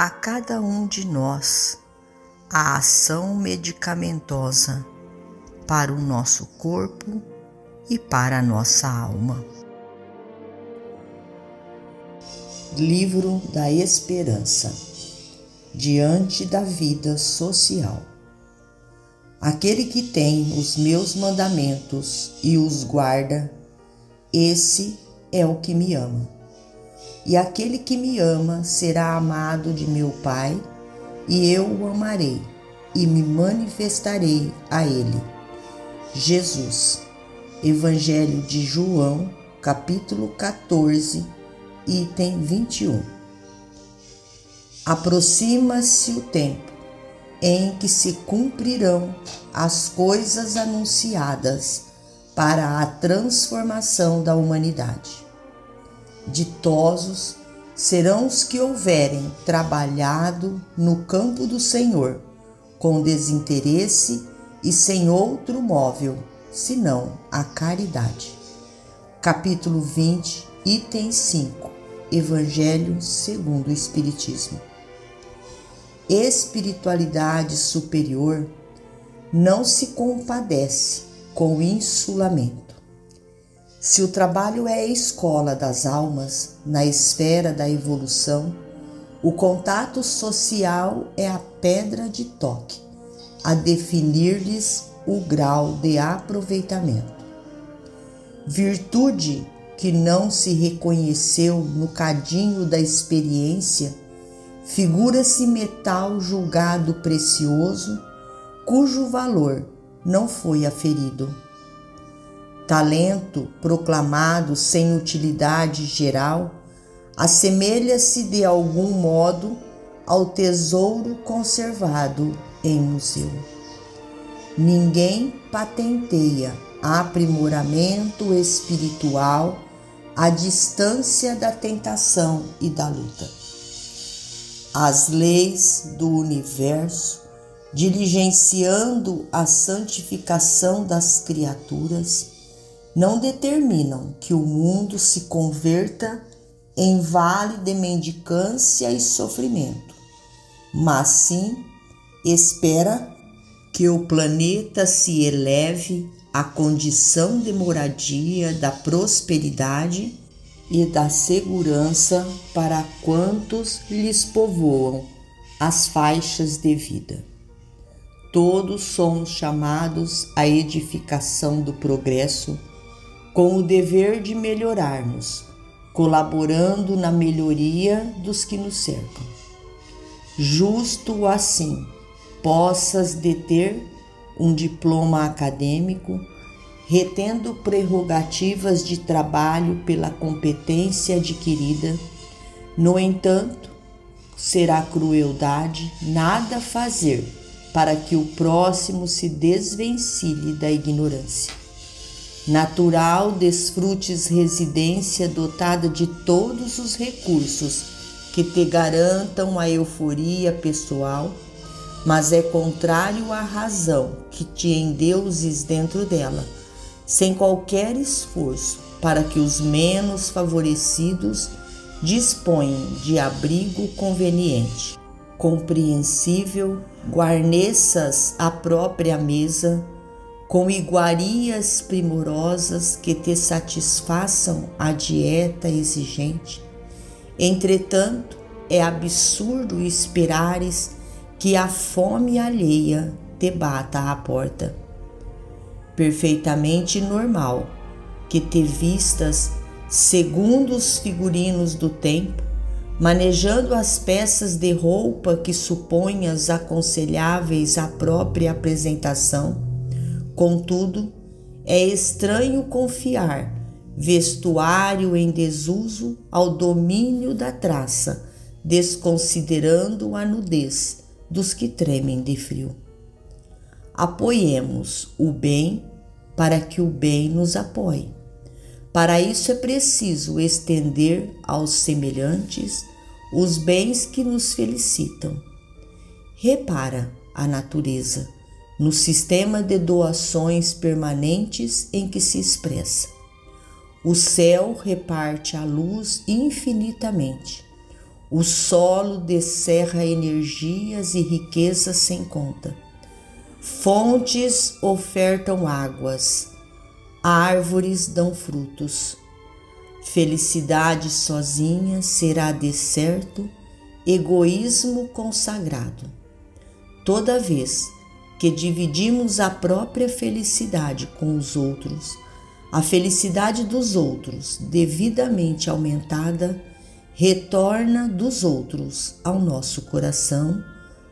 a cada um de nós a ação medicamentosa para o nosso corpo e para a nossa alma. Livro da Esperança Diante da Vida Social Aquele que tem os meus mandamentos e os guarda, esse é o que me ama e aquele que me ama será amado de meu Pai, e eu o amarei e me manifestarei a ele. Jesus, Evangelho de João, capítulo 14, item 21. Aproxima-se o tempo em que se cumprirão as coisas anunciadas para a transformação da humanidade ditosos serão os que houverem trabalhado no campo do Senhor com desinteresse e sem outro móvel, senão a caridade. Capítulo 20, item 5. Evangelho segundo o Espiritismo. Espiritualidade superior não se compadece com insulamento se o trabalho é a escola das almas na esfera da evolução, o contato social é a pedra de toque a definir-lhes o grau de aproveitamento. Virtude que não se reconheceu no cadinho da experiência, figura-se metal julgado precioso, cujo valor não foi aferido talento proclamado sem utilidade geral, assemelha-se de algum modo ao tesouro conservado em museu. Ninguém patenteia aprimoramento espiritual à distância da tentação e da luta. As leis do universo, diligenciando a santificação das criaturas, não determinam que o mundo se converta em vale de mendicância e sofrimento, mas sim espera que o planeta se eleve à condição de moradia da prosperidade e da segurança para quantos lhes povoam as faixas de vida. Todos somos chamados à edificação do progresso com o dever de melhorarmos, colaborando na melhoria dos que nos cercam. Justo assim possas deter um diploma acadêmico, retendo prerrogativas de trabalho pela competência adquirida. No entanto, será crueldade nada fazer para que o próximo se desvencilhe da ignorância natural desfrutes residência dotada de todos os recursos que te garantam a euforia pessoal, mas é contrário à razão que te endeuses dentro dela, sem qualquer esforço para que os menos favorecidos disponham de abrigo conveniente, compreensível, guarneças a própria mesa com iguarias primorosas que te satisfaçam a dieta exigente. Entretanto, é absurdo esperares que a fome alheia te bata à porta. Perfeitamente normal que te vistas segundo os figurinos do tempo, manejando as peças de roupa que suponhas aconselháveis à própria apresentação. Contudo, é estranho confiar vestuário em desuso ao domínio da traça, desconsiderando a nudez dos que tremem de frio. Apoiemos o bem para que o bem nos apoie. Para isso é preciso estender aos semelhantes os bens que nos felicitam. Repara a natureza no sistema de doações permanentes em que se expressa. O céu reparte a luz infinitamente. O solo descerra energias e riquezas sem conta. Fontes ofertam águas, árvores dão frutos. Felicidade sozinha será deserto, egoísmo consagrado. Toda vez que dividimos a própria felicidade com os outros, a felicidade dos outros, devidamente aumentada, retorna dos outros ao nosso coração,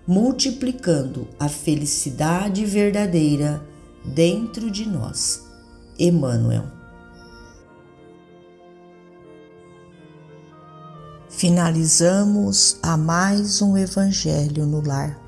multiplicando a felicidade verdadeira dentro de nós. Emmanuel. Finalizamos a mais um Evangelho no Lar